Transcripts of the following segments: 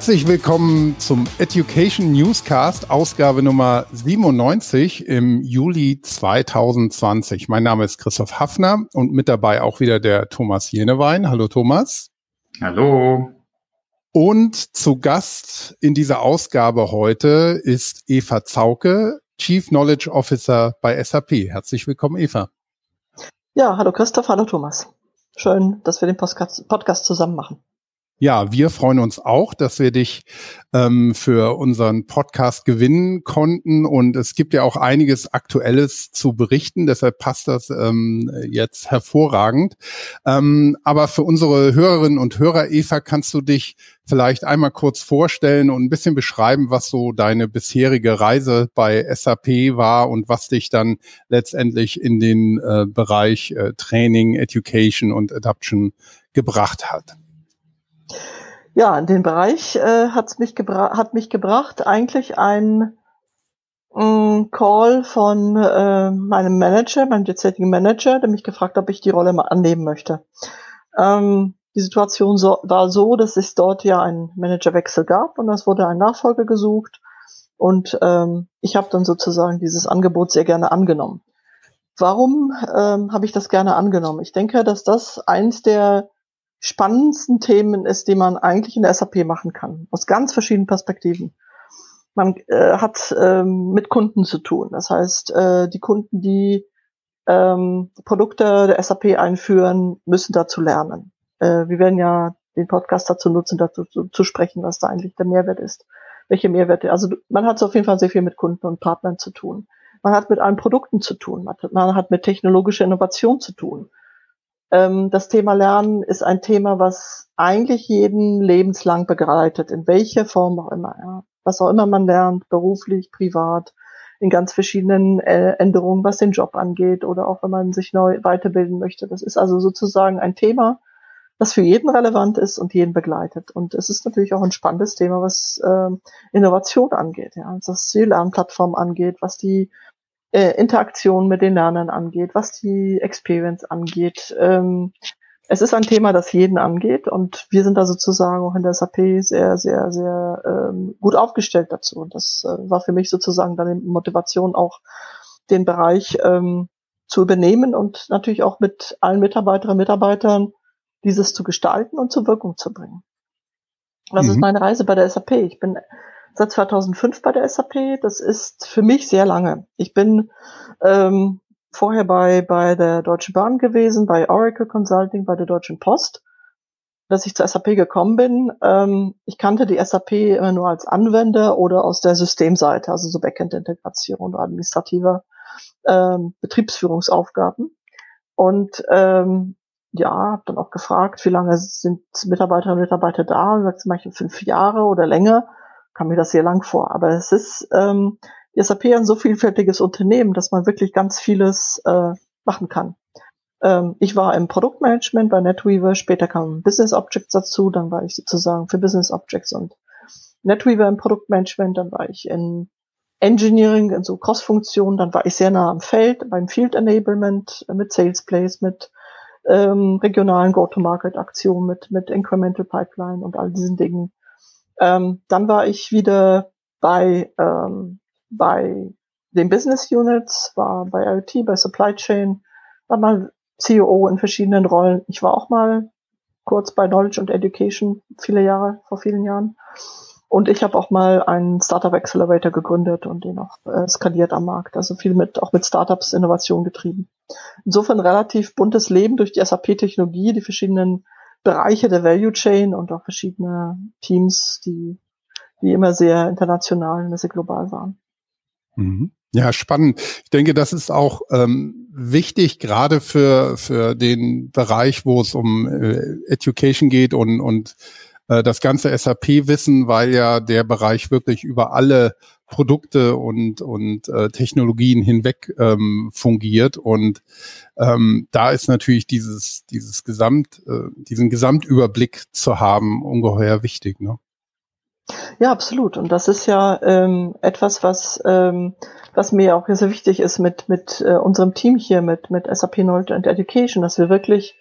Herzlich willkommen zum Education Newscast, Ausgabe Nummer 97 im Juli 2020. Mein Name ist Christoph Hafner und mit dabei auch wieder der Thomas Jenewein. Hallo Thomas. Hallo. Und zu Gast in dieser Ausgabe heute ist Eva Zauke, Chief Knowledge Officer bei SAP. Herzlich willkommen, Eva. Ja, hallo Christoph, hallo Thomas. Schön, dass wir den Podcast, Podcast zusammen machen. Ja, wir freuen uns auch, dass wir dich ähm, für unseren Podcast gewinnen konnten. Und es gibt ja auch einiges Aktuelles zu berichten. Deshalb passt das ähm, jetzt hervorragend. Ähm, aber für unsere Hörerinnen und Hörer, Eva, kannst du dich vielleicht einmal kurz vorstellen und ein bisschen beschreiben, was so deine bisherige Reise bei SAP war und was dich dann letztendlich in den äh, Bereich äh, Training, Education und Adoption gebracht hat. Ja, in den Bereich äh, hat's mich hat mich gebracht eigentlich ein äh, Call von äh, meinem Manager, meinem derzeitigen Manager, der mich gefragt hat, ob ich die Rolle mal annehmen möchte. Ähm, die Situation so, war so, dass es dort ja einen Managerwechsel gab und es wurde ein Nachfolger gesucht und ähm, ich habe dann sozusagen dieses Angebot sehr gerne angenommen. Warum ähm, habe ich das gerne angenommen? Ich denke, dass das eins der spannendsten Themen ist, die man eigentlich in der SAP machen kann, aus ganz verschiedenen Perspektiven. Man äh, hat ähm, mit Kunden zu tun. Das heißt, äh, die Kunden, die ähm, Produkte der SAP einführen, müssen dazu lernen. Äh, wir werden ja den Podcast dazu nutzen, dazu zu, zu, sprechen, was da eigentlich der Mehrwert ist. Welche Mehrwerte? Also man hat auf jeden Fall sehr viel mit Kunden und Partnern zu tun. Man hat mit allen Produkten zu tun. Man hat, mit technologischer Innovation zu tun. Ähm, das Thema Lernen ist ein Thema, was eigentlich jeden lebenslang begleitet, in welcher Form auch immer. Ja. Was auch immer man lernt, beruflich, privat, in ganz verschiedenen äh, Änderungen, was den Job angeht oder auch wenn man sich neu weiterbilden möchte. Das ist also sozusagen ein Thema, das für jeden relevant ist und jeden begleitet. Und es ist natürlich auch ein spannendes Thema, was äh, Innovation angeht, ja, was die Lernplattform angeht, was die äh, Interaktion mit den Lernern angeht, was die Experience angeht. Ähm, es ist ein Thema, das jeden angeht und wir sind da sozusagen auch in der SAP sehr, sehr, sehr ähm, gut aufgestellt dazu. Und das äh, war für mich sozusagen dann die Motivation auch, den Bereich ähm, zu übernehmen und natürlich auch mit allen Mitarbeiterinnen und Mitarbeitern dieses zu gestalten und zur Wirkung zu bringen. Das mhm. ist meine Reise bei der SAP. Ich bin seit 2005 bei der SAP. Das ist für mich sehr lange. Ich bin ähm, vorher bei, bei der Deutschen Bahn gewesen, bei Oracle Consulting, bei der Deutschen Post. Dass ich zur SAP gekommen bin, ähm, ich kannte die SAP immer nur als Anwender oder aus der Systemseite, also so Backend-Integration oder administrativer ähm, Betriebsführungsaufgaben. Und ähm, ja, habe dann auch gefragt, wie lange sind Mitarbeiterinnen und Mitarbeiter da? Und sagt, manche fünf Jahre oder länger kam mir das sehr lang vor. Aber es ist ähm, die SAP ein so vielfältiges Unternehmen, dass man wirklich ganz vieles äh, machen kann. Ähm, ich war im Produktmanagement bei NetWeaver, später kamen Business Objects dazu, dann war ich sozusagen für Business Objects und NetWeaver im Produktmanagement, dann war ich in Engineering, in so Cross-Funktionen, dann war ich sehr nah am Feld, beim Field Enablement, äh, mit Sales Plays, mit ähm, regionalen Go-to-Market-Aktionen, mit, mit Incremental Pipeline und all diesen Dingen. Ähm, dann war ich wieder bei, ähm, bei den Business Units, war bei IoT, bei Supply Chain, war mal CEO in verschiedenen Rollen. Ich war auch mal kurz bei Knowledge und Education, viele Jahre, vor vielen Jahren. Und ich habe auch mal einen Startup Accelerator gegründet und den auch äh, skaliert am Markt. Also viel mit, auch mit Startups Innovation getrieben. Insofern relativ buntes Leben durch die SAP-Technologie, die verschiedenen Bereiche der Value Chain und auch verschiedene Teams, die, die immer sehr international und sehr global waren. Mhm. Ja, spannend. Ich denke, das ist auch ähm, wichtig, gerade für, für den Bereich, wo es um äh, Education geht und, und äh, das ganze SAP-Wissen, weil ja der Bereich wirklich über alle Produkte und, und äh, Technologien hinweg ähm, fungiert. Und ähm, da ist natürlich dieses, dieses Gesamt, äh, diesen Gesamtüberblick zu haben, ungeheuer wichtig. Ne? Ja, absolut. Und das ist ja ähm, etwas, was, ähm, was mir auch sehr wichtig ist mit, mit äh, unserem Team hier, mit, mit SAP Knowledge and Education, dass wir wirklich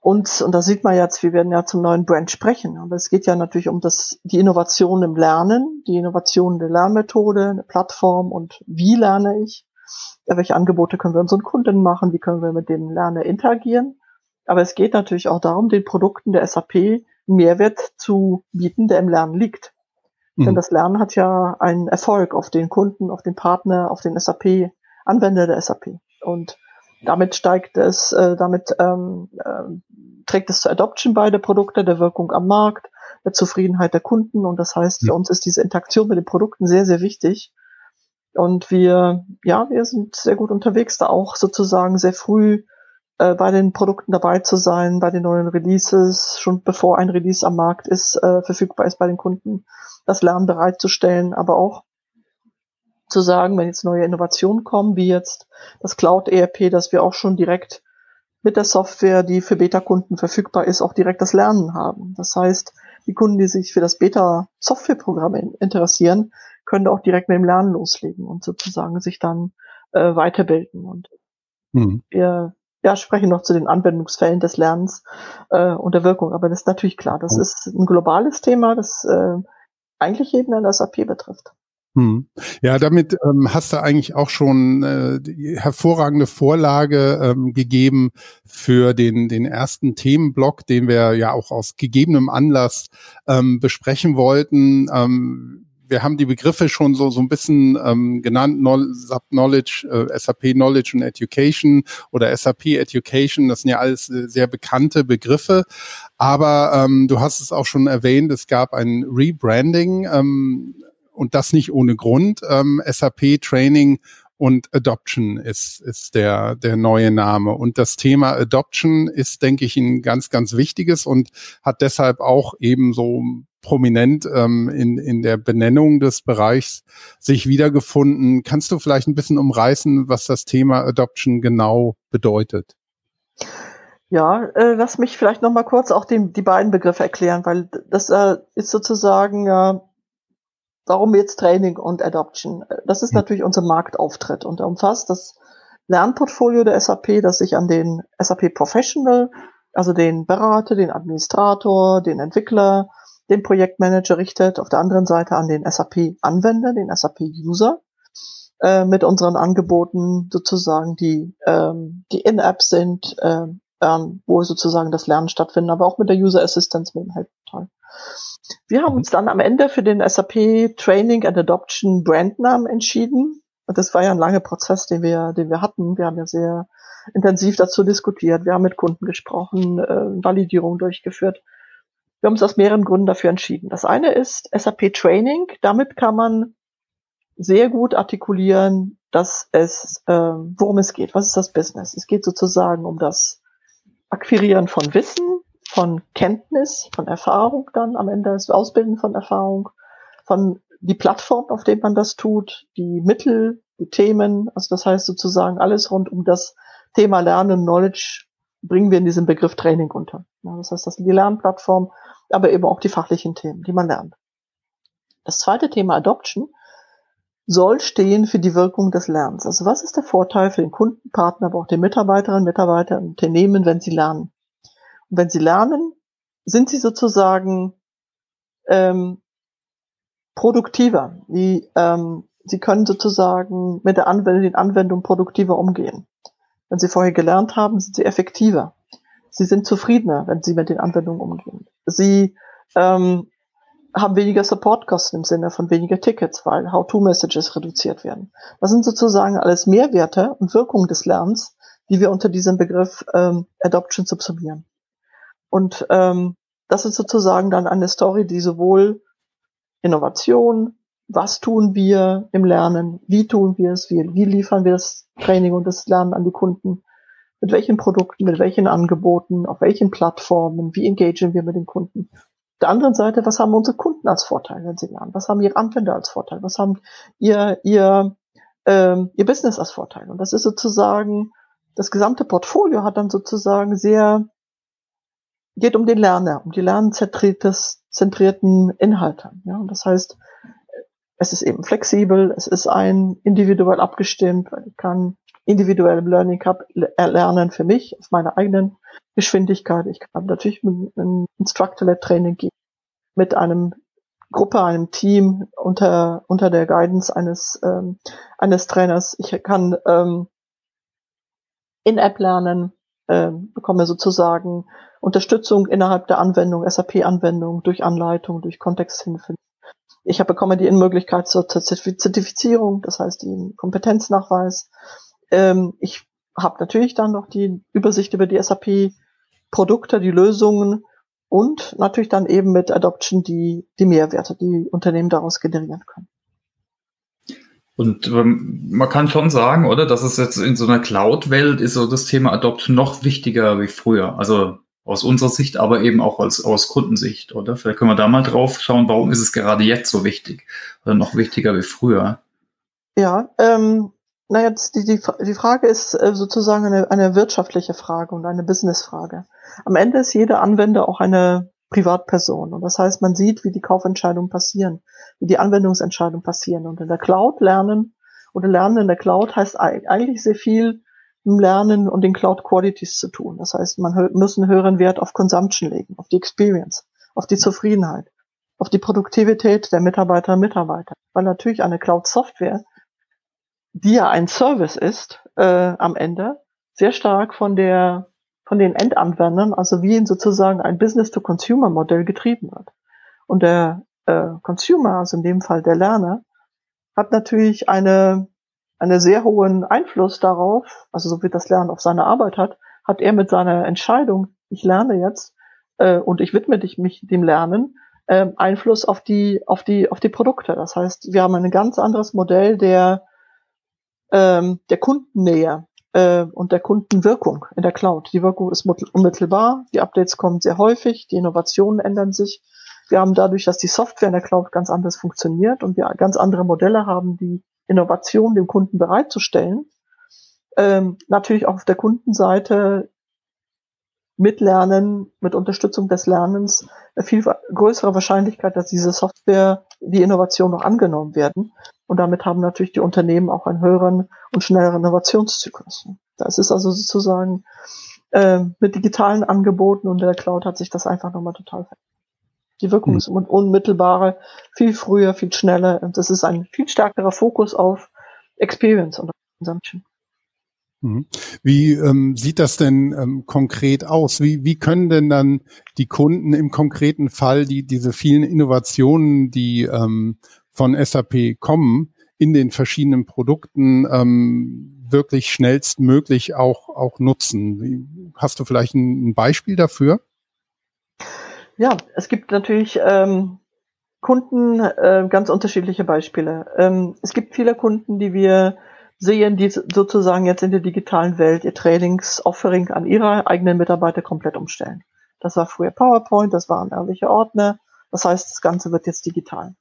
und, und da sieht man jetzt, wir werden ja zum neuen Brand sprechen, aber es geht ja natürlich um das, die Innovation im Lernen, die Innovation der Lernmethode, eine Plattform und wie lerne ich, ja, welche Angebote können wir unseren Kunden machen, wie können wir mit dem Lerner interagieren. Aber es geht natürlich auch darum, den Produkten der SAP einen Mehrwert zu bieten, der im Lernen liegt. Mhm. Denn das Lernen hat ja einen Erfolg auf den Kunden, auf den Partner, auf den SAP-Anwender der SAP. Und damit steigt es, äh, damit ähm, äh, trägt es zur Adoption bei der Produkte, der Wirkung am Markt, der Zufriedenheit der Kunden. Und das heißt, für uns ist diese Interaktion mit den Produkten sehr, sehr wichtig. Und wir, ja, wir sind sehr gut unterwegs, da auch sozusagen sehr früh äh, bei den Produkten dabei zu sein, bei den neuen Releases, schon bevor ein Release am Markt ist, äh, verfügbar ist bei den Kunden, das Lernen bereitzustellen, aber auch zu sagen, wenn jetzt neue Innovationen kommen, wie jetzt das Cloud ERP, dass wir auch schon direkt mit der Software, die für Beta-Kunden verfügbar ist, auch direkt das Lernen haben. Das heißt, die Kunden, die sich für das Beta-Software-Programm interessieren, können auch direkt mit dem Lernen loslegen und sozusagen sich dann äh, weiterbilden. Und mhm. wir ja, sprechen noch zu den Anwendungsfällen des Lernens äh, und der Wirkung. Aber das ist natürlich klar, das ist ein globales Thema, das äh, eigentlich jeden in der SAP betrifft. Hm. Ja, damit ähm, hast du eigentlich auch schon äh, die hervorragende Vorlage ähm, gegeben für den, den ersten Themenblock, den wir ja auch aus gegebenem Anlass ähm, besprechen wollten. Ähm, wir haben die Begriffe schon so, so ein bisschen ähm, genannt, SAP Knowledge, äh, SAP Knowledge and Education oder SAP Education, das sind ja alles äh, sehr bekannte Begriffe. Aber ähm, du hast es auch schon erwähnt, es gab ein Rebranding. Ähm, und das nicht ohne Grund. Ähm, SAP Training und Adoption ist, ist der, der neue Name. Und das Thema Adoption ist, denke ich, ein ganz, ganz wichtiges und hat deshalb auch eben so prominent ähm, in, in der Benennung des Bereichs sich wiedergefunden. Kannst du vielleicht ein bisschen umreißen, was das Thema Adoption genau bedeutet? Ja, äh, lass mich vielleicht noch mal kurz auch die, die beiden Begriffe erklären, weil das äh, ist sozusagen ja Warum jetzt Training und Adoption? Das ist hm. natürlich unser Marktauftritt und er umfasst das Lernportfolio der SAP, das sich an den SAP Professional, also den Berater, den Administrator, den Entwickler, den Projektmanager richtet, auf der anderen Seite an den SAP-Anwender, den SAP-User, äh, mit unseren Angeboten sozusagen, die, ähm, die in-Apps sind, äh, ähm, wo sozusagen das Lernen stattfindet, aber auch mit der User Assistance mit dem Helpteil. Wir haben uns dann am Ende für den SAP Training and Adoption Brandnamen entschieden. Und das war ja ein langer Prozess, den wir, den wir hatten. Wir haben ja sehr intensiv dazu diskutiert. Wir haben mit Kunden gesprochen, äh, Validierung durchgeführt. Wir haben uns aus mehreren Gründen dafür entschieden. Das eine ist SAP Training. Damit kann man sehr gut artikulieren, dass es, äh, worum es geht. Was ist das Business? Es geht sozusagen um das Akquirieren von Wissen, von Kenntnis, von Erfahrung dann am Ende, das Ausbilden von Erfahrung, von die Plattform, auf dem man das tut, die Mittel, die Themen, also das heißt sozusagen alles rund um das Thema Lernen, Knowledge bringen wir in diesem Begriff Training unter. Ja, das heißt, das sind die Lernplattform, aber eben auch die fachlichen Themen, die man lernt. Das zweite Thema Adoption soll stehen für die Wirkung des Lernens. Also was ist der Vorteil für den Kundenpartner, aber auch den Mitarbeiterinnen, Mitarbeiter und Unternehmen, wenn sie lernen? Und wenn sie lernen, sind sie sozusagen ähm, produktiver. Die, ähm, sie können sozusagen mit der Anwendung, den Anwendungen produktiver umgehen. Wenn sie vorher gelernt haben, sind sie effektiver. Sie sind zufriedener, wenn sie mit den Anwendungen umgehen. Sie ähm, haben weniger Supportkosten im Sinne von weniger Tickets, weil How-to-Messages reduziert werden. Das sind sozusagen alles Mehrwerte und Wirkungen des Lernens, die wir unter diesem Begriff ähm, Adoption subsumieren. Und ähm, das ist sozusagen dann eine Story, die sowohl Innovation, was tun wir im Lernen, wie tun wir es, wie, wie liefern wir das Training und das Lernen an die Kunden, mit welchen Produkten, mit welchen Angeboten, auf welchen Plattformen, wie engagieren wir mit den Kunden. Auf der anderen Seite, was haben unsere Kunden als Vorteil, wenn sie lernen? Was haben ihre Anwender als Vorteil? Was haben ihr, ihr, ähm, ihr Business als Vorteil? Und das ist sozusagen, das gesamte Portfolio hat dann sozusagen sehr geht um den Lerner, um die lernzentrierten Inhalte. Ja, und das heißt, es ist eben flexibel, es ist ein individuell abgestimmt, weil ich kann individuellem Learning Hub lernen für mich auf meiner eigenen Geschwindigkeit. Ich kann natürlich ein Instructor Lab Training geben mit einem Gruppe, einem Team unter, unter der Guidance eines, ähm, eines Trainers. Ich kann ähm, in-App lernen, äh, bekomme sozusagen Unterstützung innerhalb der Anwendung, SAP-Anwendung, durch Anleitung, durch Kontexthilfe. Ich habe bekomme die Möglichkeit zur Zertifizierung, das heißt den Kompetenznachweis. Ähm, ich habe natürlich dann noch die Übersicht über die SAP-Produkte, die Lösungen und natürlich dann eben mit Adoption die, die Mehrwerte, die Unternehmen daraus generieren können. Und ähm, man kann schon sagen, oder, dass es jetzt in so einer Cloud-Welt ist so das Thema Adoption noch wichtiger wie früher. Also aus unserer Sicht, aber eben auch als, aus Kundensicht, oder? Vielleicht können wir da mal drauf schauen, warum ist es gerade jetzt so wichtig oder noch wichtiger wie früher? Ja, ähm, naja, die, die, die Frage ist äh, sozusagen eine, eine wirtschaftliche Frage und eine Businessfrage. Am Ende ist jeder Anwender auch eine Privatperson. Und das heißt, man sieht, wie die Kaufentscheidungen passieren, wie die Anwendungsentscheidungen passieren. Und in der Cloud lernen oder lernen in der Cloud heißt eigentlich sehr viel im Lernen und den Cloud Qualities zu tun. Das heißt, man muss einen höheren Wert auf Consumption legen, auf die Experience, auf die Zufriedenheit, auf die Produktivität der Mitarbeiter und Mitarbeiter. Weil natürlich eine Cloud Software, die ja ein Service ist, äh, am Ende sehr stark von der von den Endanwendern, also wie in sozusagen ein Business-to-Consumer-Modell getrieben wird. Und der äh, Consumer, also in dem Fall der Lerner, hat natürlich eine, eine sehr hohen Einfluss darauf, also so wie das Lernen auf seine Arbeit hat, hat er mit seiner Entscheidung, ich lerne jetzt äh, und ich widme dich mich dem Lernen, äh, Einfluss auf die, auf die, auf die Produkte. Das heißt, wir haben ein ganz anderes Modell der, ähm, der Kundennähe äh, und der Kundenwirkung in der Cloud. Die Wirkung ist unmittelbar, die Updates kommen sehr häufig, die Innovationen ändern sich. Wir haben dadurch, dass die Software in der Cloud ganz anders funktioniert und wir ganz andere Modelle haben, die Innovation dem Kunden bereitzustellen, ähm, natürlich auch auf der Kundenseite mitlernen, mit Unterstützung des Lernens, eine viel größere Wahrscheinlichkeit, dass diese Software, die Innovation noch angenommen werden. Und damit haben natürlich die Unternehmen auch einen höheren und schnelleren Innovationszyklus. Das ist also sozusagen äh, mit digitalen Angeboten und der Cloud hat sich das einfach nochmal total verändert. Die Wirkung mhm. ist un unmittelbarer, viel früher, viel schneller. Und das ist ein viel stärkerer Fokus auf Experience und Consumption. Mhm. Wie ähm, sieht das denn ähm, konkret aus? Wie, wie können denn dann die Kunden im konkreten Fall die, diese vielen Innovationen, die ähm, von SAP kommen, in den verschiedenen Produkten ähm, wirklich schnellstmöglich auch, auch nutzen. Hast du vielleicht ein, ein Beispiel dafür? Ja, es gibt natürlich ähm, Kunden, äh, ganz unterschiedliche Beispiele. Ähm, es gibt viele Kunden, die wir sehen, die sozusagen jetzt in der digitalen Welt ihr Trainings-Offering an ihre eigenen Mitarbeiter komplett umstellen. Das war früher PowerPoint, das waren ehrliche Ordner. Das heißt, das Ganze wird jetzt digital.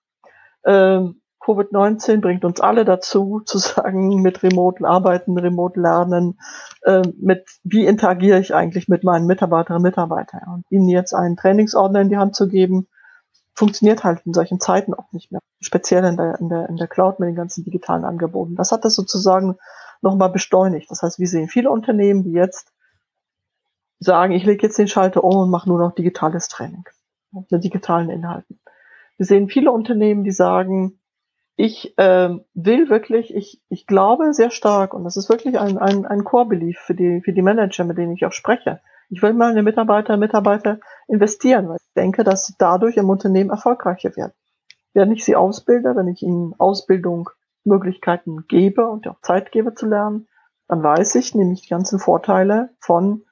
Ähm, Covid-19 bringt uns alle dazu, zu sagen, mit remoten Arbeiten, remote Lernen, äh, mit wie interagiere ich eigentlich mit meinen Mitarbeiterinnen und Mitarbeitern. Und ihnen jetzt einen Trainingsordner in die Hand zu geben, funktioniert halt in solchen Zeiten auch nicht mehr. Speziell in der, in der, in der Cloud mit den ganzen digitalen Angeboten. Das hat das sozusagen nochmal beschleunigt. Das heißt, wir sehen viele Unternehmen, die jetzt sagen, ich lege jetzt den Schalter um und mache nur noch digitales Training mit digitalen Inhalten. Wir sehen viele Unternehmen, die sagen, ich ähm, will wirklich, ich, ich glaube sehr stark, und das ist wirklich ein, ein, ein Core-Belief für die, für die Manager, mit denen ich auch spreche. Ich will meine Mitarbeiter Mitarbeiter investieren, weil ich denke, dass sie dadurch im Unternehmen erfolgreicher werden. Wenn ich sie ausbilde, wenn ich ihnen Ausbildung Möglichkeiten gebe und auch Zeit gebe zu lernen, dann weiß ich nämlich die ganzen Vorteile von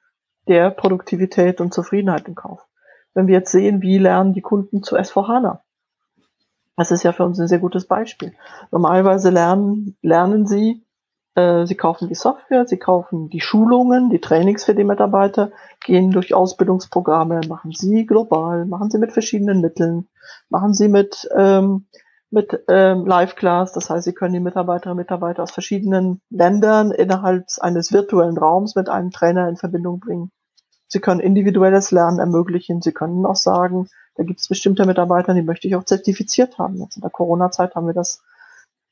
der Produktivität und Zufriedenheit im Kauf. Wenn wir jetzt sehen, wie lernen die Kunden zu S4HANA, das ist ja für uns ein sehr gutes Beispiel. Normalerweise lernen, lernen sie, sie kaufen die Software, sie kaufen die Schulungen, die Trainings für die Mitarbeiter, gehen durch Ausbildungsprogramme, machen sie global, machen sie mit verschiedenen Mitteln, machen sie mit, ähm, mit ähm, Live-Class, das heißt, sie können die Mitarbeiterinnen und Mitarbeiter aus verschiedenen Ländern innerhalb eines virtuellen Raums mit einem Trainer in Verbindung bringen. Sie können individuelles Lernen ermöglichen. Sie können auch sagen, da gibt es bestimmte Mitarbeiter, die möchte ich auch zertifiziert haben. Jetzt in der Corona-Zeit haben wir das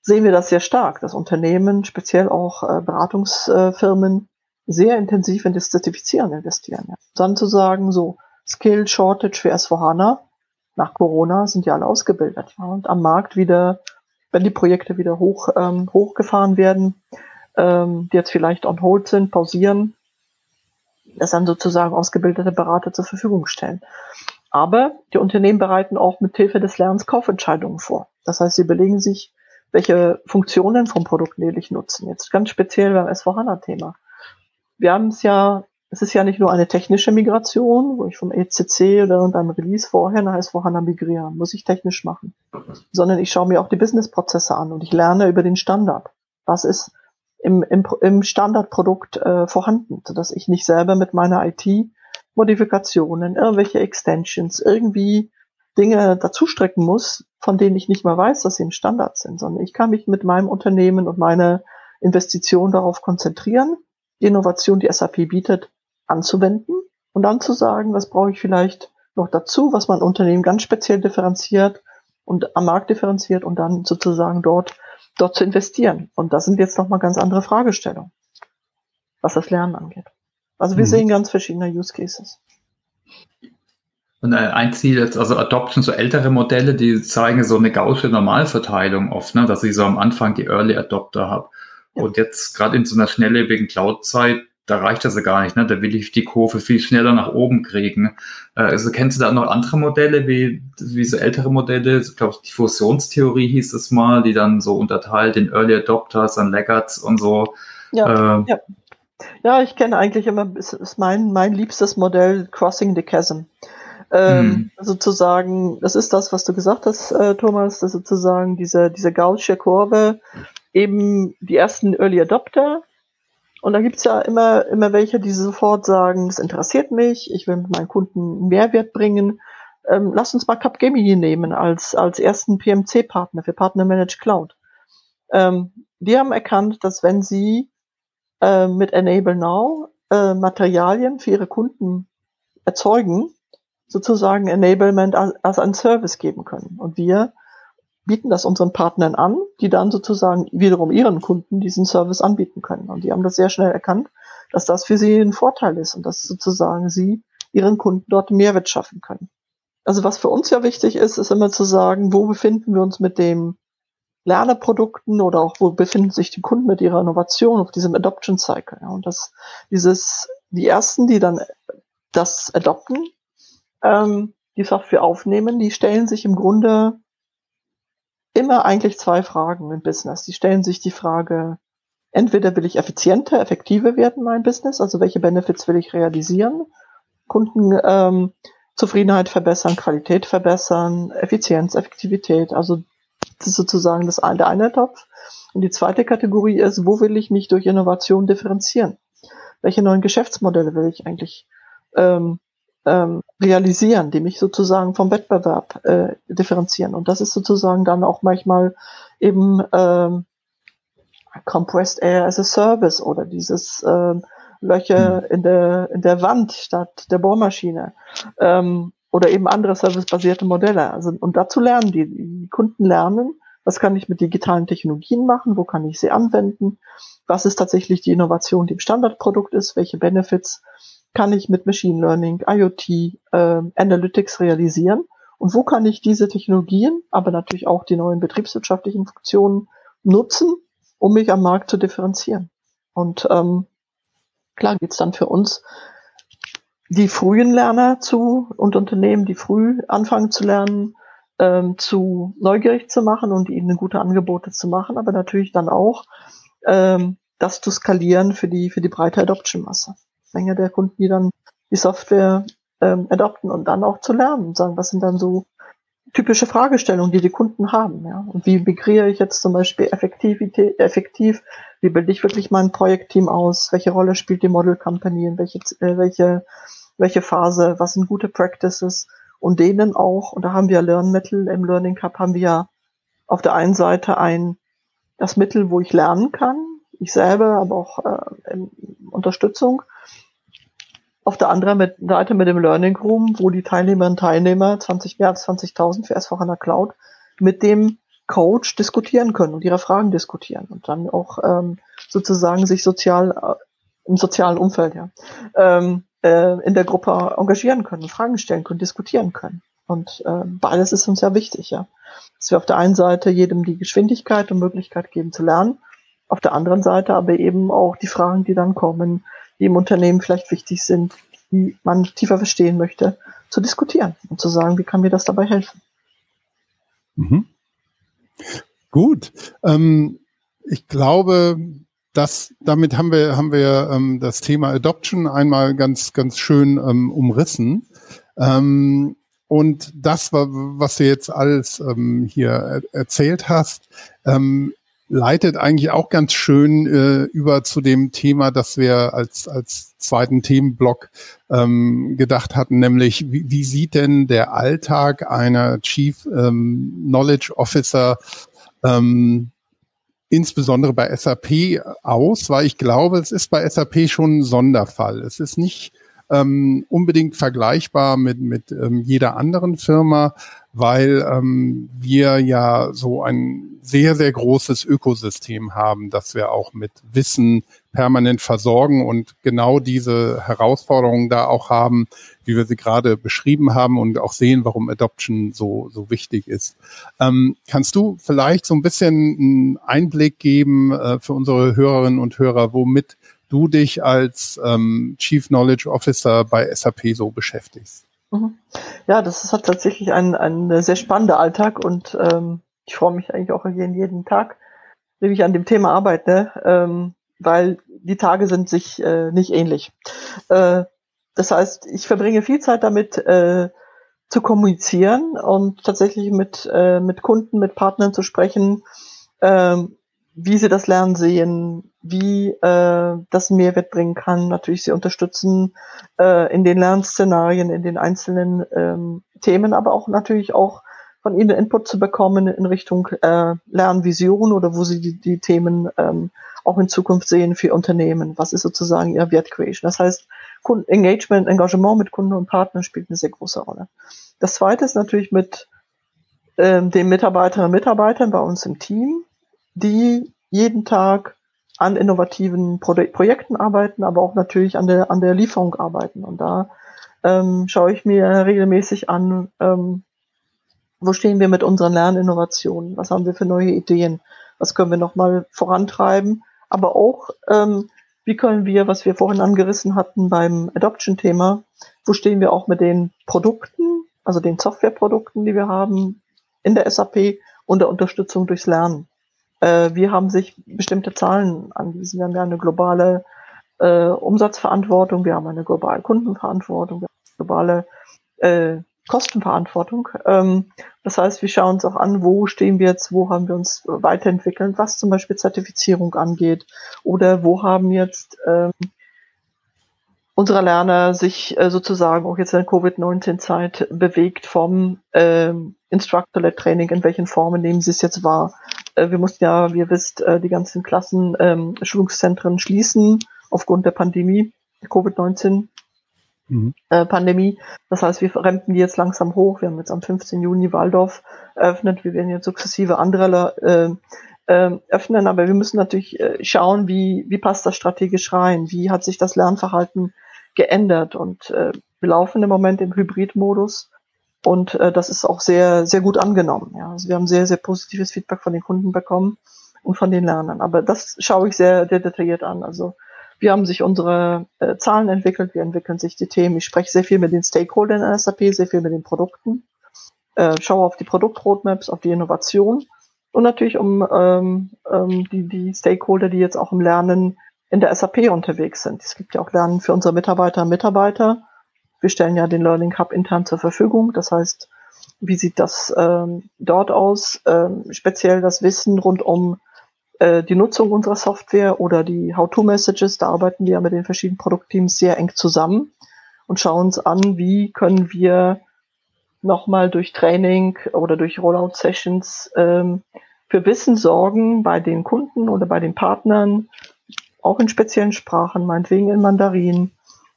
sehen wir das sehr stark, dass Unternehmen, speziell auch äh, Beratungsfirmen, sehr intensiv in das Zertifizieren investieren. Ja. Dann zu sagen, so Skill Shortage für S4HANA nach Corona sind ja alle ausgebildet. Ja, und am Markt wieder, wenn die Projekte wieder hoch, ähm, hochgefahren werden, ähm, die jetzt vielleicht on hold sind, pausieren, das dann sozusagen ausgebildete Berater zur Verfügung stellen. Aber die Unternehmen bereiten auch mit Hilfe des Lernens Kaufentscheidungen vor. Das heißt, sie überlegen sich, welche Funktionen vom Produkt will ich nutzen. Jetzt ganz speziell beim S4HANA-Thema. Wir haben es ja, es ist ja nicht nur eine technische Migration, wo ich vom ECC oder irgendeinem Release vorher nach S4HANA migriere, muss ich technisch machen, sondern ich schaue mir auch die Businessprozesse an und ich lerne über den Standard. Was ist im, im, im Standardprodukt äh, vorhanden, sodass ich nicht selber mit meiner IT Modifikationen, irgendwelche Extensions, irgendwie Dinge dazustrecken muss, von denen ich nicht mal weiß, dass sie im Standard sind, sondern ich kann mich mit meinem Unternehmen und meiner Investition darauf konzentrieren, die Innovation, die SAP bietet, anzuwenden und dann zu sagen, was brauche ich vielleicht noch dazu, was mein Unternehmen ganz speziell differenziert und am Markt differenziert und dann sozusagen dort dort zu investieren. Und das sind jetzt nochmal ganz andere Fragestellungen, was das Lernen angeht. Also wir mhm. sehen ganz verschiedene Use Cases. Und ein Ziel jetzt, also Adoption, so ältere Modelle, die zeigen so eine gausche Normalverteilung oft, ne, dass ich so am Anfang die Early Adopter habe. Ja. Und jetzt gerade in so einer schnelllebigen Cloud-Zeit da reicht das ja gar nicht, ne? Da will ich die Kurve viel schneller nach oben kriegen. Äh, also kennst du da noch andere Modelle, wie, wie so ältere Modelle? Ich glaube, die Fusionstheorie hieß es mal, die dann so unterteilt in Early Adopters und Laggards und so. Ja, äh, ja. ja ich kenne eigentlich immer, ist mein, mein liebstes Modell Crossing the Chasm. Ähm, mhm. Sozusagen, das ist das, was du gesagt hast, äh, Thomas, dass sozusagen diese, diese Gaussche Kurve eben die ersten Early Adopter und da gibt's ja immer, immer welche, die sofort sagen, es interessiert mich, ich will mit meinen Kunden Mehrwert bringen. Ähm, lass uns mal Capgemini nehmen als, als ersten PMC-Partner für Partner Managed Cloud. Ähm, die haben erkannt, dass wenn sie äh, mit Enable Now äh, Materialien für ihre Kunden erzeugen, sozusagen Enablement als, einen Service geben können. Und wir bieten das unseren Partnern an, die dann sozusagen wiederum ihren Kunden diesen Service anbieten können. Und die haben das sehr schnell erkannt, dass das für sie ein Vorteil ist und dass sozusagen sie ihren Kunden dort Mehrwert schaffen können. Also was für uns ja wichtig ist, ist immer zu sagen, wo befinden wir uns mit dem Lerneprodukten oder auch wo befinden sich die Kunden mit ihrer Innovation auf diesem Adoption Cycle. Ja, und das, dieses, die ersten, die dann das adopten, ähm, die Software aufnehmen, die stellen sich im Grunde immer eigentlich zwei Fragen im Business. Die stellen sich die Frage, entweder will ich effizienter, effektiver werden, mein Business, also welche Benefits will ich realisieren, Kundenzufriedenheit ähm, verbessern, Qualität verbessern, Effizienz, Effektivität, also das ist sozusagen das eine, der eine Topf. Und die zweite Kategorie ist, wo will ich mich durch Innovation differenzieren? Welche neuen Geschäftsmodelle will ich eigentlich ähm, ähm, realisieren, die mich sozusagen vom Wettbewerb äh, differenzieren. Und das ist sozusagen dann auch manchmal eben ähm, Compressed Air as a Service oder dieses ähm, Löcher mhm. in der in der Wand statt der Bohrmaschine ähm, oder eben andere servicebasierte Modelle. Also und dazu lernen die, die Kunden lernen, was kann ich mit digitalen Technologien machen, wo kann ich sie anwenden, was ist tatsächlich die Innovation, die im Standardprodukt ist, welche Benefits kann ich mit Machine Learning, IoT, äh, Analytics realisieren und wo kann ich diese Technologien, aber natürlich auch die neuen betriebswirtschaftlichen Funktionen nutzen, um mich am Markt zu differenzieren. Und ähm, klar geht's dann für uns, die frühen Lerner zu und Unternehmen, die früh anfangen zu lernen, ähm, zu neugierig zu machen und ihnen gute Angebote zu machen, aber natürlich dann auch ähm, das zu skalieren für die für die breite Adoption-Masse. Menge der Kunden, die dann die Software ähm, adopten und dann auch zu lernen und sagen, was sind dann so typische Fragestellungen, die die Kunden haben. Ja? Und wie migriere ich jetzt zum Beispiel Effektivität, effektiv? Wie bilde ich wirklich mein Projektteam aus? Welche Rolle spielt die Model Company? In welche, äh, welche, welche Phase? Was sind gute Practices? Und denen auch, und da haben wir Lernmittel im Learning Cup, haben wir auf der einen Seite ein, das Mittel, wo ich lernen kann, ich selber, aber auch äh, Unterstützung auf der anderen Seite mit dem Learning Room, wo die Teilnehmerinnen und Teilnehmer, 20, mehr als 20.000 für S4HANA Cloud, mit dem Coach diskutieren können und ihre Fragen diskutieren und dann auch ähm, sozusagen sich sozial äh, im sozialen Umfeld ja ähm, äh, in der Gruppe engagieren können, Fragen stellen können, diskutieren können. Und äh, beides ist uns ja wichtig, ja. Dass wir auf der einen Seite jedem die Geschwindigkeit und Möglichkeit geben zu lernen, auf der anderen Seite aber eben auch die Fragen, die dann kommen, die im Unternehmen vielleicht wichtig sind, die man tiefer verstehen möchte, zu diskutieren und zu sagen, wie kann mir das dabei helfen. Mhm. Gut. Ähm, ich glaube, das, damit haben wir, haben wir ähm, das Thema Adoption einmal ganz, ganz schön ähm, umrissen. Ähm, und das, was du jetzt alles ähm, hier er erzählt hast, ähm, leitet eigentlich auch ganz schön äh, über zu dem Thema, das wir als, als zweiten Themenblock ähm, gedacht hatten, nämlich wie, wie sieht denn der Alltag einer Chief ähm, Knowledge Officer ähm, insbesondere bei SAP aus, weil ich glaube, es ist bei SAP schon ein Sonderfall. Es ist nicht ähm, unbedingt vergleichbar mit, mit ähm, jeder anderen Firma, weil ähm, wir ja so ein sehr, sehr großes Ökosystem haben, das wir auch mit Wissen permanent versorgen und genau diese Herausforderungen da auch haben, wie wir sie gerade beschrieben haben und auch sehen, warum Adoption so, so wichtig ist. Ähm, kannst du vielleicht so ein bisschen einen Einblick geben äh, für unsere Hörerinnen und Hörer, womit du dich als ähm, Chief Knowledge Officer bei SAP so beschäftigst? Mhm. Ja, das ist tatsächlich ein, ein sehr spannender Alltag und ähm, ich freue mich eigentlich auch jeden, jeden Tag, wenn ich an dem Thema arbeite, ähm, weil die Tage sind sich äh, nicht ähnlich. Äh, das heißt, ich verbringe viel Zeit damit, äh, zu kommunizieren und tatsächlich mit, äh, mit Kunden, mit Partnern zu sprechen, ähm, wie sie das Lernen sehen, wie äh, das Mehrwert bringen kann. Natürlich sie unterstützen äh, in den Lernszenarien, in den einzelnen ähm, Themen, aber auch natürlich auch von ihnen Input zu bekommen in Richtung äh, Lernvision oder wo sie die, die Themen ähm, auch in Zukunft sehen für Unternehmen. Was ist sozusagen ihr Wert Creation? Das heißt, Kunden Engagement, Engagement mit Kunden und Partnern spielt eine sehr große Rolle. Das zweite ist natürlich mit ähm, den Mitarbeiterinnen und Mitarbeitern bei uns im Team, die jeden Tag an innovativen Pro Projekten arbeiten, aber auch natürlich an der, an der Lieferung arbeiten. Und da ähm, schaue ich mir regelmäßig an, ähm, wo stehen wir mit unseren Lerninnovationen, was haben wir für neue Ideen, was können wir nochmal vorantreiben, aber auch, ähm, wie können wir, was wir vorhin angerissen hatten beim Adoption-Thema, wo stehen wir auch mit den Produkten, also den Softwareprodukten, die wir haben in der SAP und der Unterstützung durchs Lernen. Äh, wir haben sich bestimmte Zahlen angewiesen. Wir haben ja eine globale äh, Umsatzverantwortung, wir haben eine globale Kundenverantwortung, wir haben eine globale äh, Kostenverantwortung. Ähm, das heißt, wir schauen uns auch an, wo stehen wir jetzt, wo haben wir uns weiterentwickelt, was zum Beispiel Zertifizierung angeht oder wo haben jetzt ähm, unsere Lerner sich äh, sozusagen auch jetzt in der Covid-19-Zeit bewegt vom ähm, Instructor-led Training, in welchen Formen nehmen sie es jetzt wahr. Äh, wir mussten ja, wie ihr wisst, äh, die ganzen Klassen, ähm, Schulungszentren schließen aufgrund der Pandemie, der Covid-19 mhm. äh, Pandemie. Das heißt, wir rampen die jetzt langsam hoch. Wir haben jetzt am 15. Juni Waldorf eröffnet. Wir werden jetzt sukzessive andere äh, äh, öffnen, aber wir müssen natürlich äh, schauen, wie, wie passt das strategisch rein? Wie hat sich das Lernverhalten geändert? Und äh, wir laufen im Moment im Hybridmodus und äh, das ist auch sehr, sehr gut angenommen. Ja. Also wir haben sehr, sehr positives Feedback von den Kunden bekommen und von den Lernern. Aber das schaue ich sehr, sehr detailliert an. Also wir haben sich unsere äh, Zahlen entwickelt, wir entwickeln sich die Themen. Ich spreche sehr viel mit den Stakeholdern in SAP, sehr viel mit den Produkten, äh, schaue auf die Produktroadmaps, auf die Innovation und natürlich um ähm, ähm, die, die Stakeholder, die jetzt auch im Lernen in der SAP unterwegs sind. Es gibt ja auch Lernen für unsere Mitarbeiter und Mitarbeiter. Wir stellen ja den Learning Hub intern zur Verfügung. Das heißt, wie sieht das ähm, dort aus? Ähm, speziell das Wissen rund um äh, die Nutzung unserer Software oder die How-to-Messages. Da arbeiten wir mit den verschiedenen Produktteams sehr eng zusammen und schauen uns an, wie können wir nochmal durch Training oder durch Rollout-Sessions ähm, für Wissen sorgen bei den Kunden oder bei den Partnern, auch in speziellen Sprachen, meinetwegen in Mandarin,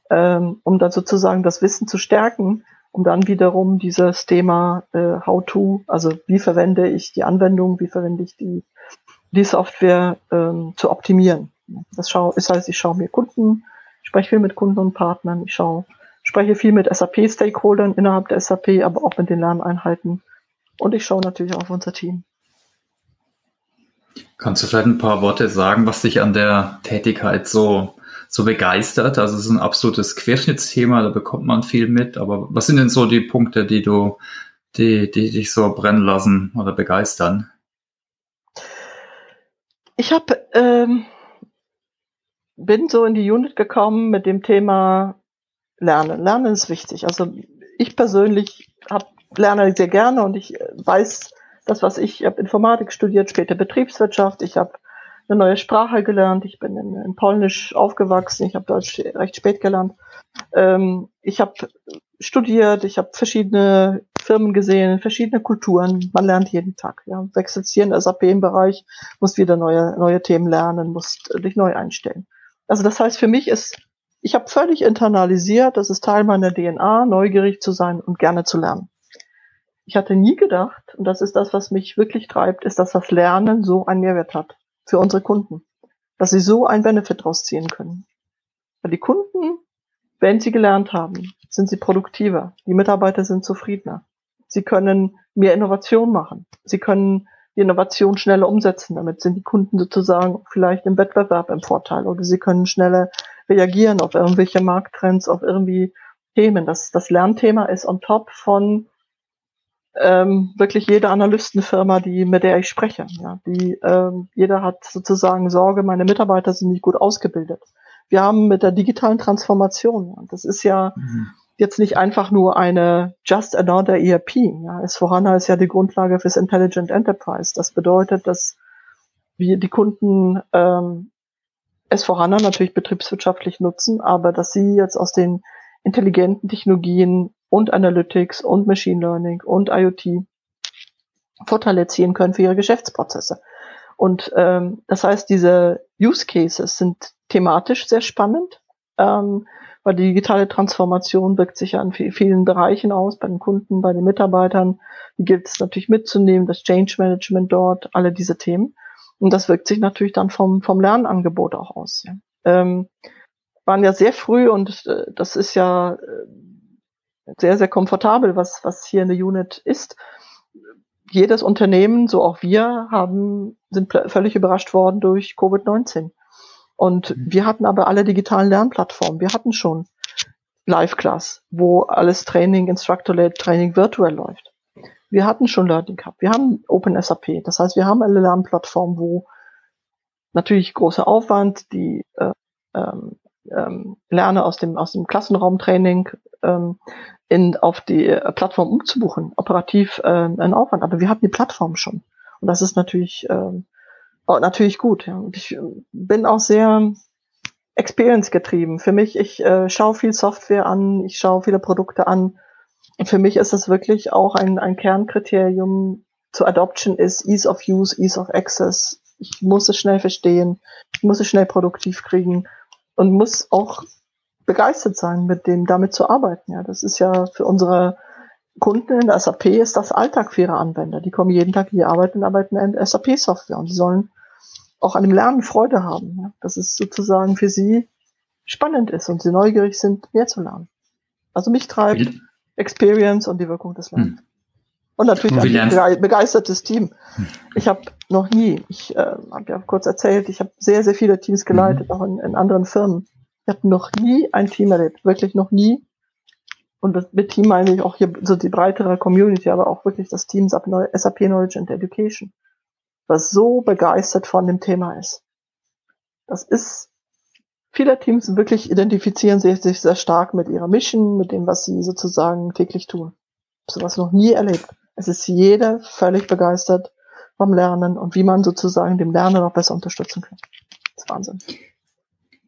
ähm, um dann sozusagen das Wissen zu stärken um dann wiederum dieses Thema äh, How to, also wie verwende ich die Anwendung, wie verwende ich die, die Software ähm, zu optimieren. Das, schau, das heißt, ich schaue mir Kunden, spreche viel mit Kunden und Partnern, ich schaue, spreche viel mit SAP-Stakeholdern innerhalb der SAP, aber auch mit den Lerneinheiten und ich schaue natürlich auch auf unser Team. Kannst du vielleicht ein paar Worte sagen, was dich an der Tätigkeit so, so begeistert? Also es ist ein absolutes Querschnittsthema, da bekommt man viel mit, aber was sind denn so die Punkte, die du, die, die dich so brennen lassen oder begeistern? Ich habe ähm, bin so in die Unit gekommen mit dem Thema Lernen. Lernen ist wichtig. Also ich persönlich hab, lerne sehr gerne und ich weiß, das, was ich, ich habe Informatik studiert, später Betriebswirtschaft, ich habe eine neue Sprache gelernt, ich bin in, in Polnisch aufgewachsen, ich habe Deutsch recht spät gelernt. Ähm, ich habe studiert, ich habe verschiedene Firmen gesehen, verschiedene Kulturen. Man lernt jeden Tag. Ja. Wechselt hier in SAP im Bereich, muss wieder neue, neue Themen lernen, muss dich neu einstellen. Also das heißt, für mich ist, ich habe völlig internalisiert, das ist Teil meiner DNA, neugierig zu sein und gerne zu lernen. Ich hatte nie gedacht, und das ist das, was mich wirklich treibt, ist, dass das Lernen so einen Mehrwert hat für unsere Kunden. Dass sie so einen Benefit draus ziehen können. Weil die Kunden, wenn sie gelernt haben, sind sie produktiver. Die Mitarbeiter sind zufriedener. Sie können mehr Innovation machen. Sie können die Innovation schneller umsetzen. Damit sind die Kunden sozusagen vielleicht im Wettbewerb im Vorteil oder sie können schneller reagieren auf irgendwelche Markttrends, auf irgendwie Themen. Das, das Lernthema ist on top von ähm, wirklich jeder Analystenfirma, die, mit der ich spreche. Ja, die, ähm, jeder hat sozusagen Sorge, meine Mitarbeiter sind nicht gut ausgebildet. Wir haben mit der digitalen Transformation, das ist ja mhm jetzt nicht einfach nur eine just another ERP. Ja, S4HANA ist ja die Grundlage fürs Intelligent Enterprise. Das bedeutet, dass wir die Kunden ähm, S4HANA natürlich betriebswirtschaftlich nutzen, aber dass sie jetzt aus den intelligenten Technologien und Analytics und Machine Learning und IoT Vorteile ziehen können für ihre Geschäftsprozesse. Und ähm, das heißt, diese Use Cases sind thematisch sehr spannend. Ähm, weil die digitale Transformation wirkt sich ja in vielen Bereichen aus, bei den Kunden, bei den Mitarbeitern. Die gilt es natürlich mitzunehmen, das Change Management dort, alle diese Themen. Und das wirkt sich natürlich dann vom, vom Lernangebot auch aus. Ja. Ähm, waren ja sehr früh und äh, das ist ja äh, sehr, sehr komfortabel, was, was hier in der Unit ist. Jedes Unternehmen, so auch wir, haben, sind völlig überrascht worden durch Covid-19. Und mhm. wir hatten aber alle digitalen Lernplattformen. Wir hatten schon Live-Class, wo alles Training, Instructor-led Training virtuell läuft. Wir hatten schon Learning Hub. Wir haben Open SAP. Das heißt, wir haben eine Lernplattform, wo natürlich großer Aufwand, die äh, ähm, ähm, Lerne aus dem, aus dem Klassenraumtraining ähm, in, auf die äh, Plattform umzubuchen, operativ äh, ein Aufwand. Aber wir hatten die Plattform schon. Und das ist natürlich ähm, natürlich gut, ja. Und ich äh, bin auch sehr experience getrieben. Für mich, ich äh, schaue viel Software an, ich schaue viele Produkte an. Und für mich ist das wirklich auch ein, ein Kernkriterium zur Adoption ist Ease of Use, Ease of Access. Ich muss es schnell verstehen, ich muss es schnell produktiv kriegen und muss auch begeistert sein, mit dem damit zu arbeiten. Ja, das ist ja für unsere Kunden in der SAP ist das Alltag für ihre Anwender. Die kommen jeden Tag in die Arbeit und arbeiten in SAP-Software und die sollen auch an dem Lernen Freude haben. Ja? Dass es sozusagen für sie spannend ist und sie neugierig sind, mehr zu lernen. Also mich treibt Experience und die Wirkung des Lernens. Hm. Und natürlich ein begeistertes Team. Ich habe noch nie, ich äh, habe ja kurz erzählt, ich habe sehr, sehr viele Teams geleitet, mhm. auch in, in anderen Firmen. Ich habe noch nie ein Team erlebt, wirklich noch nie. Und das, mit Team meine ich auch hier so die breitere Community, aber auch wirklich das Team SAP Knowledge and Education was so begeistert von dem Thema ist. Das ist, viele Teams wirklich identifizieren sich, sich sehr stark mit ihrer Mission, mit dem, was sie sozusagen täglich tun. Ich habe sowas noch nie erlebt. Es ist jeder völlig begeistert vom Lernen und wie man sozusagen dem Lernen noch besser unterstützen kann. Das ist Wahnsinn.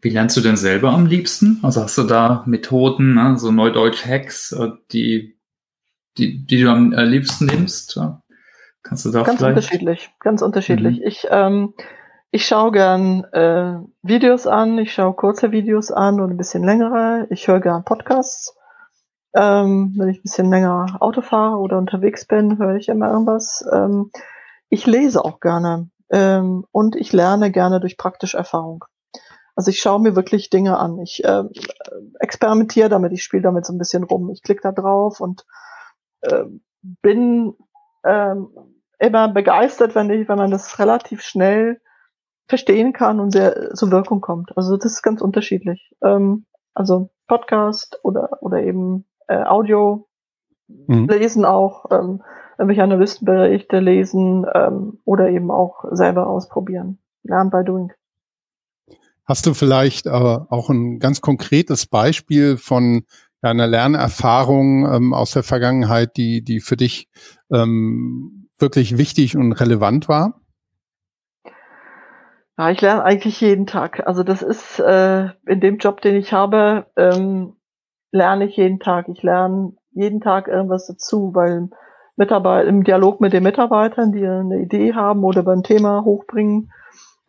Wie lernst du denn selber am liebsten? Also hast du da Methoden, ne, so Neudeutsch-Hacks, äh, die, die, die du am liebsten nimmst? Kannst du da Ganz vielleicht? unterschiedlich, ganz unterschiedlich. Mhm. Ich, ähm, ich schaue gern äh, Videos an, ich schaue kurze Videos an und ein bisschen längere. Ich höre gern Podcasts. Ähm, wenn ich ein bisschen länger Auto fahre oder unterwegs bin, höre ich immer irgendwas. Ähm, ich lese auch gerne ähm, und ich lerne gerne durch praktische Erfahrung. Also ich schaue mir wirklich Dinge an. Ich äh, experimentiere damit, ich spiele damit so ein bisschen rum. Ich klicke da drauf und äh, bin äh, immer begeistert, wenn, ich, wenn man das relativ schnell verstehen kann und sehr zur Wirkung kommt. Also das ist ganz unterschiedlich. Ähm, also Podcast oder oder eben äh, Audio mhm. lesen auch, ähm, irgendwelche Analystenberichte lesen ähm, oder eben auch selber ausprobieren. Lernen by doing. Hast du vielleicht äh, auch ein ganz konkretes Beispiel von ja, einer Lernerfahrung ähm, aus der Vergangenheit, die, die für dich ähm, wirklich wichtig und relevant war? Ja, ich lerne eigentlich jeden Tag. Also das ist äh, in dem Job, den ich habe, ähm, lerne ich jeden Tag. Ich lerne jeden Tag irgendwas dazu, weil Mitarbeiter im Dialog mit den Mitarbeitern, die eine Idee haben oder ein Thema hochbringen,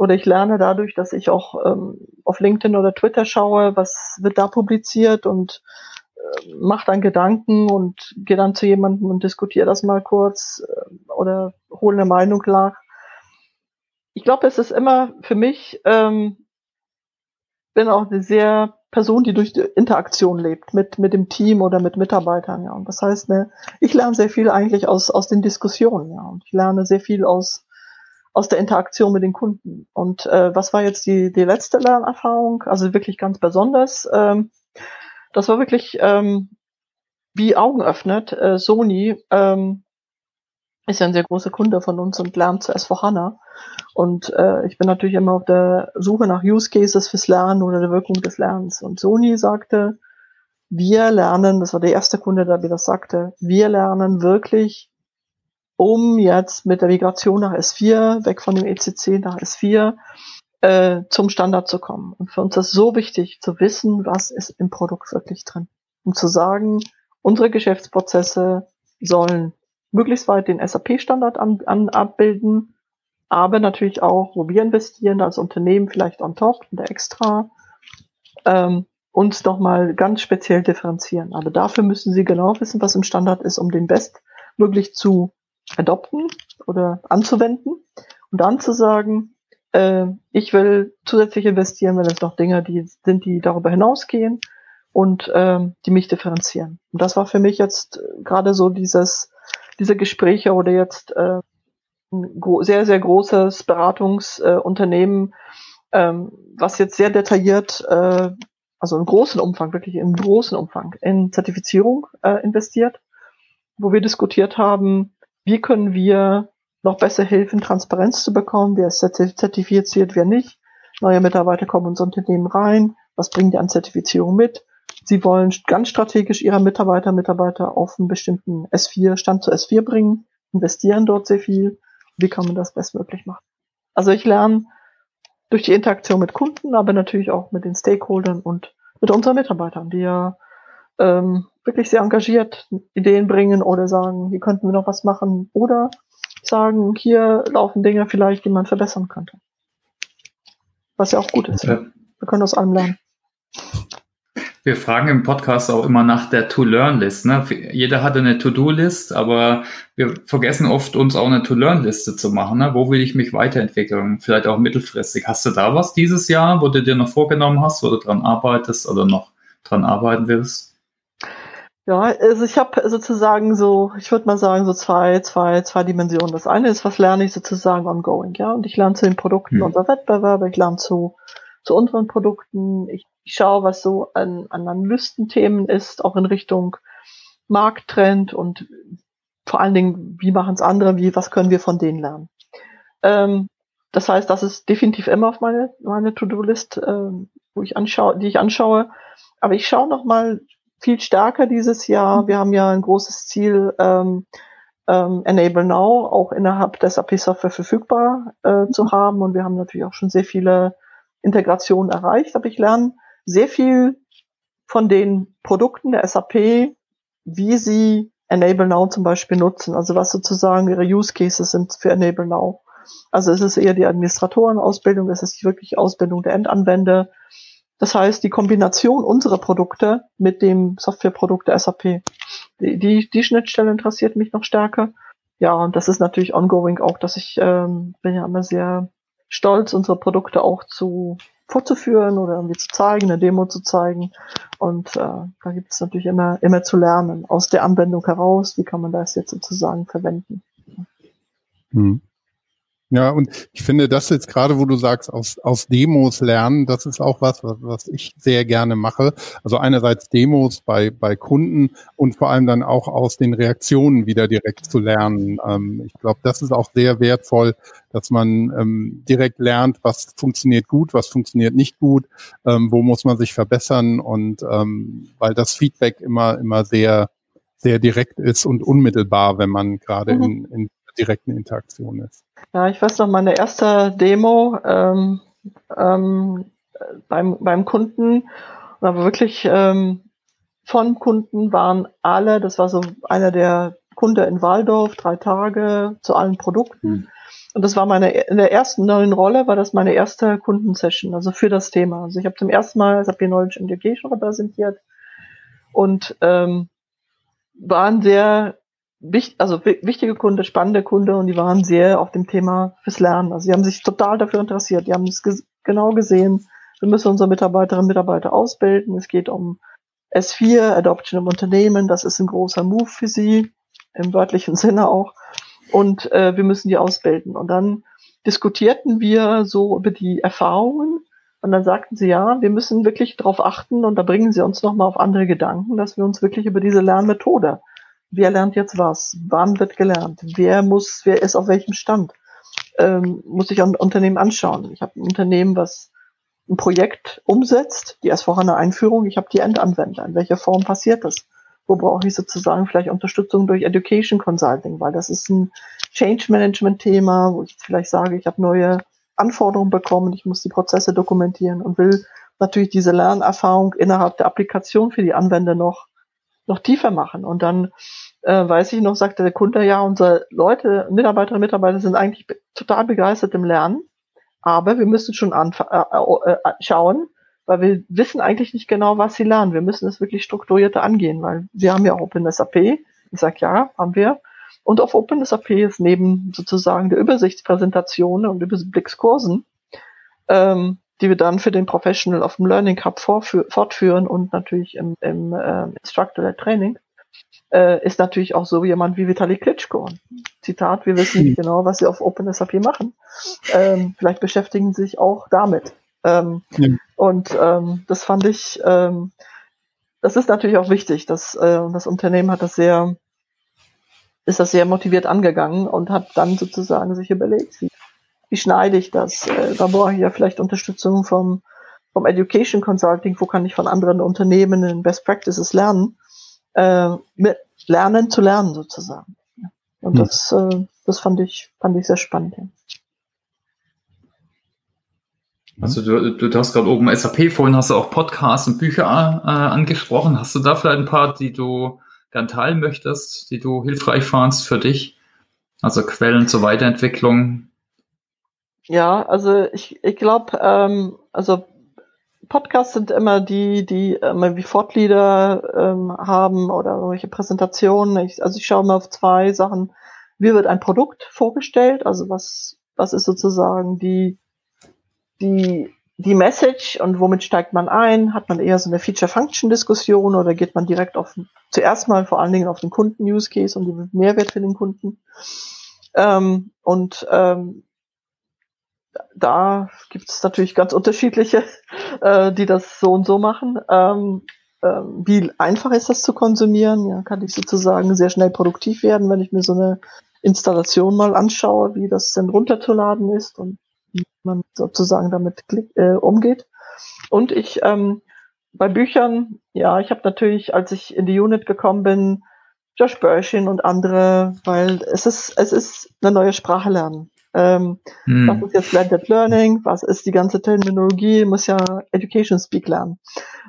oder ich lerne dadurch, dass ich auch ähm, auf LinkedIn oder Twitter schaue, was wird da publiziert und äh, mache dann Gedanken und gehe dann zu jemandem und diskutiere das mal kurz äh, oder hole eine Meinung nach. Ich glaube, es ist immer für mich, ähm, bin auch eine sehr Person, die durch die Interaktion lebt mit, mit dem Team oder mit Mitarbeitern, ja. Und das heißt, ne, ich lerne sehr viel eigentlich aus, aus den Diskussionen, ja. Und ich lerne sehr viel aus, aus der Interaktion mit den Kunden. Und äh, was war jetzt die, die letzte Lernerfahrung? Also wirklich ganz besonders. Ähm, das war wirklich ähm, wie Augen öffnet. Äh, Sony ähm, ist ja ein sehr großer Kunde von uns und lernt zu S4HANA. Und äh, ich bin natürlich immer auf der Suche nach Use Cases fürs Lernen oder der Wirkung des Lernens. Und Sony sagte, wir lernen, das war der erste Kunde, der mir das sagte, wir lernen wirklich um jetzt mit der Migration nach S4, weg von dem ECC nach S4, äh, zum Standard zu kommen. Und für uns ist so wichtig zu wissen, was ist im Produkt wirklich drin. Um zu sagen, unsere Geschäftsprozesse sollen möglichst weit den SAP-Standard an, an, abbilden, aber natürlich auch, wo wir investieren als Unternehmen, vielleicht on top oder extra, ähm, uns nochmal ganz speziell differenzieren. Aber dafür müssen Sie genau wissen, was im Standard ist, um den bestmöglich zu adopten oder anzuwenden und dann zu sagen, äh, ich will zusätzlich investieren, wenn es noch Dinge die sind, die darüber hinausgehen und ähm, die mich differenzieren. Und das war für mich jetzt äh, gerade so dieses, diese Gespräche oder jetzt äh, ein sehr, sehr großes Beratungsunternehmen, äh, ähm, was jetzt sehr detailliert, äh, also im großen Umfang, wirklich im großen Umfang in Zertifizierung äh, investiert, wo wir diskutiert haben, wie können wir noch besser helfen, Transparenz zu bekommen, wer ist zertifiziert, wer nicht. Neue Mitarbeiter kommen ins Unternehmen rein, was bringen die an Zertifizierung mit? Sie wollen ganz strategisch ihre Mitarbeiter, Mitarbeiter auf einen bestimmten S4, Stand zu S4 bringen, investieren dort sehr viel. Wie kann man das bestmöglich machen? Also ich lerne durch die Interaktion mit Kunden, aber natürlich auch mit den Stakeholdern und mit unseren Mitarbeitern, die ja ähm, wirklich sehr engagiert Ideen bringen oder sagen, hier könnten wir noch was machen oder sagen, hier laufen Dinge vielleicht, die man verbessern könnte. Was ja auch gut ist. Ja. Wir können aus allem lernen. Wir fragen im Podcast auch immer nach der To-Learn-List. Ne? Jeder hatte eine To-Do-List, aber wir vergessen oft, uns auch eine To-Learn-Liste zu machen. Ne? Wo will ich mich weiterentwickeln? Vielleicht auch mittelfristig. Hast du da was dieses Jahr, wo du dir noch vorgenommen hast, wo du dran arbeitest oder noch dran arbeiten willst? Ja, also ich habe sozusagen so, ich würde mal sagen, so zwei, zwei, zwei Dimensionen. Das eine ist, was lerne ich sozusagen ongoing, ja. Und ich lerne zu den Produkten hm. unserer Wettbewerber, ich lerne zu, zu unseren Produkten, ich, ich schaue, was so an, an Analystenthemen ist, auch in Richtung Markttrend und vor allen Dingen, wie machen es andere, wie, was können wir von denen lernen. Ähm, das heißt, das ist definitiv immer auf meine, meine To-Do-List, ähm, wo ich anschaue, die ich anschaue. Aber ich schaue noch mal viel stärker dieses Jahr. Wir haben ja ein großes Ziel, ähm, ähm, Enable Now auch innerhalb des SAP Software verfügbar äh, zu haben. Und wir haben natürlich auch schon sehr viele Integrationen erreicht. Aber ich lerne sehr viel von den Produkten der SAP, wie sie Enable Now zum Beispiel nutzen. Also was sozusagen ihre Use Cases sind für Enable Now. Also es ist eher die Administratorenausbildung, es ist wirklich Ausbildung der Endanwender Das heißt, die Kombination unserer Produkte mit dem Softwareprodukt der SAP, die, die, die Schnittstelle interessiert mich noch stärker. Ja, und das ist natürlich ongoing auch, dass ich ähm, bin ja immer sehr stolz, unsere Produkte auch zu vorzuführen oder irgendwie zu zeigen, eine Demo zu zeigen. Und äh, da gibt es natürlich immer, immer zu lernen aus der Anwendung heraus, wie kann man das jetzt sozusagen verwenden. Hm. Ja, und ich finde das jetzt gerade, wo du sagst, aus, aus Demos lernen, das ist auch was, was, was ich sehr gerne mache. Also einerseits Demos bei, bei Kunden und vor allem dann auch aus den Reaktionen wieder direkt zu lernen. Ähm, ich glaube, das ist auch sehr wertvoll, dass man ähm, direkt lernt, was funktioniert gut, was funktioniert nicht gut, ähm, wo muss man sich verbessern und ähm, weil das Feedback immer, immer sehr, sehr direkt ist und unmittelbar, wenn man gerade mhm. in, in direkten Interaktion ist. Ja, ich weiß noch, meine erste Demo ähm, ähm, beim, beim Kunden, aber wirklich ähm, von Kunden waren alle, das war so einer der Kunde in Waldorf, drei Tage zu allen Produkten. Mhm. Und das war meine, in der ersten neuen Rolle war das meine erste Kundensession, also für das Thema. Also ich habe zum ersten Mal SAP Knowledge Education repräsentiert und ähm, waren sehr wichtig, also wichtige Kunde, spannende Kunde und die waren sehr auf dem Thema fürs Lernen. Also sie haben sich total dafür interessiert. Die haben es ges genau gesehen. Wir müssen unsere Mitarbeiterinnen und Mitarbeiter ausbilden. Es geht um S4, Adoption im Unternehmen. Das ist ein großer Move für sie, im wörtlichen Sinne auch. Und äh, wir müssen die ausbilden. Und dann diskutierten wir so über die Erfahrungen. Und dann sagten sie, ja, wir müssen wirklich darauf achten, und da bringen sie uns nochmal auf andere Gedanken, dass wir uns wirklich über diese Lernmethode wer lernt jetzt was, wann wird gelernt, wer muss, wer ist auf welchem Stand, ähm, muss ich ein Unternehmen anschauen. Ich habe ein Unternehmen, was ein Projekt umsetzt, die S4HANA Einführung, ich habe die Endanwender. In welcher Form passiert das? Wo brauche ich sozusagen vielleicht Unterstützung durch Education Consulting, weil das ist ein Change Management Thema, wo ich vielleicht sage, ich habe neue Anforderungen bekommen, ich muss die Prozesse dokumentieren und will natürlich diese Lernerfahrung innerhalb der Applikation für die Anwender noch noch tiefer machen. Und dann äh, weiß ich noch, sagte der Kunde, ja, unsere Leute, Mitarbeiterinnen und Mitarbeiter sind eigentlich total begeistert im Lernen, aber wir müssen schon äh, äh, äh, schauen, weil wir wissen eigentlich nicht genau, was sie lernen. Wir müssen es wirklich strukturierter angehen, weil wir haben ja OpenSAP. Ich sag ja, haben wir. Und auf OpenSAP ist neben sozusagen der Übersichtspräsentation und Überblickskursen ähm, die wir dann für den Professional auf dem Learning Hub fortführen und natürlich im, im äh, Instructor Training, äh, ist natürlich auch so jemand wie Vitali Klitschko. Zitat, wir wissen nicht genau, was sie auf OpenSAP machen. Ähm, vielleicht beschäftigen sie sich auch damit. Ähm, ja. Und ähm, das fand ich, ähm, das ist natürlich auch wichtig. Dass, äh, das Unternehmen hat das sehr, ist das sehr motiviert angegangen und hat dann sozusagen sich überlegt, wie wie schneide ich das? Äh, da brauche ich ja vielleicht Unterstützung vom, vom Education Consulting, wo kann ich von anderen Unternehmen in Best Practices lernen, äh, mit lernen zu lernen sozusagen. Und hm. das, äh, das fand ich, fand ich sehr spannend. Ja. Also du, du, du hast gerade oben SAP, vorhin hast du auch Podcasts und Bücher äh, angesprochen. Hast du da vielleicht ein paar, die du gern teilen möchtest, die du hilfreich fandst für dich? Also Quellen zur Weiterentwicklung, ja, also ich, ich glaube, ähm, also Podcasts sind immer die, die immer wie Fortlieder ähm, haben oder irgendwelche Präsentationen. Ich, also ich schaue mal auf zwei Sachen. Wie wird ein Produkt vorgestellt? Also was, was ist sozusagen die, die, die Message und womit steigt man ein? Hat man eher so eine Feature-Function-Diskussion oder geht man direkt auf, zuerst mal vor allen Dingen auf den Kunden-Use-Case und den Mehrwert für den Kunden? Ähm, und ähm, da gibt es natürlich ganz unterschiedliche, äh, die das so und so machen. Ähm, ähm, wie einfach ist das zu konsumieren? Ja, kann ich sozusagen sehr schnell produktiv werden, wenn ich mir so eine Installation mal anschaue, wie das denn runterzuladen ist und wie man sozusagen damit äh, umgeht. Und ich ähm, bei Büchern, ja, ich habe natürlich, als ich in die Unit gekommen bin, Josh Bersin und andere, weil es ist, es ist eine neue Sprache lernen. Ähm, hm. Was ist jetzt Blended Learning? Was ist die ganze Terminologie? Muss ja Education Speak lernen.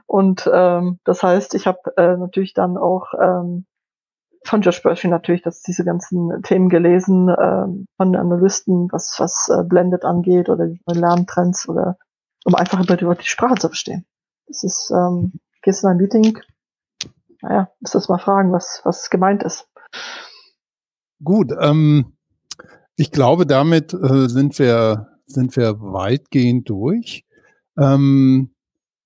Und ähm, das heißt, ich habe äh, natürlich dann auch ähm, von Josh Bershing natürlich dass diese ganzen Themen gelesen, ähm, von Analysten, was, was äh, Blended angeht oder Lerntrends oder um einfach über die, die Sprache zu verstehen. Es ist, ähm, gehst in ein Meeting, naja, muss das mal fragen, was, was gemeint ist. Gut, ähm, ich glaube, damit äh, sind wir sind wir weitgehend durch. Ähm,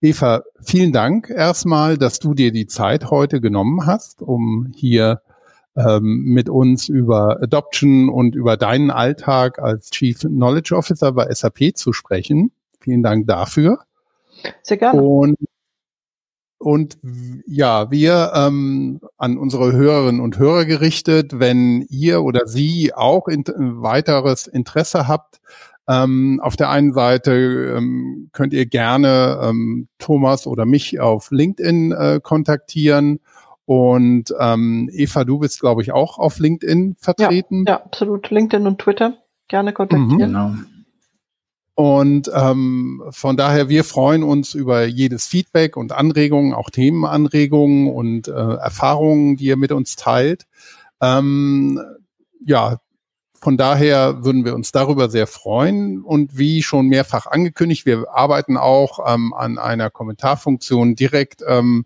Eva, vielen Dank erstmal, dass du dir die Zeit heute genommen hast, um hier ähm, mit uns über Adoption und über deinen Alltag als Chief Knowledge Officer bei SAP zu sprechen. Vielen Dank dafür. Sehr gerne. Und und ja, wir ähm, an unsere Hörerinnen und Hörer gerichtet, wenn ihr oder Sie auch in, weiteres Interesse habt, ähm, auf der einen Seite ähm, könnt ihr gerne ähm, Thomas oder mich auf LinkedIn äh, kontaktieren. Und ähm, Eva, du bist, glaube ich, auch auf LinkedIn vertreten. Ja, ja, absolut. LinkedIn und Twitter gerne kontaktieren. Mhm, genau. Und ähm, von daher, wir freuen uns über jedes Feedback und Anregungen, auch Themenanregungen und äh, Erfahrungen, die ihr mit uns teilt. Ähm, ja, von daher würden wir uns darüber sehr freuen. Und wie schon mehrfach angekündigt, wir arbeiten auch ähm, an einer Kommentarfunktion direkt ähm,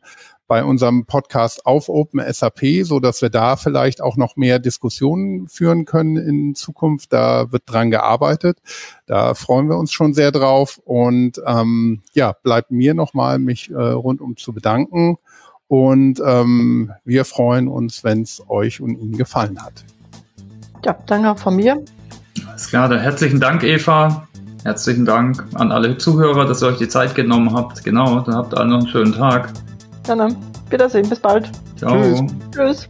bei unserem Podcast auf Open SAP, so dass wir da vielleicht auch noch mehr Diskussionen führen können in Zukunft. Da wird dran gearbeitet. Da freuen wir uns schon sehr drauf. Und ähm, ja, bleibt mir nochmal, mich äh, rundum zu bedanken. Und ähm, wir freuen uns, wenn es euch und Ihnen gefallen hat. Ja, danke von mir. Alles klar, dann herzlichen Dank, Eva. Herzlichen Dank an alle Zuhörer, dass ihr euch die Zeit genommen habt. Genau, dann habt ihr alle noch einen schönen Tag. Dann, Wiedersehen, bis bald. Ciao. Tschüss. Tschüss.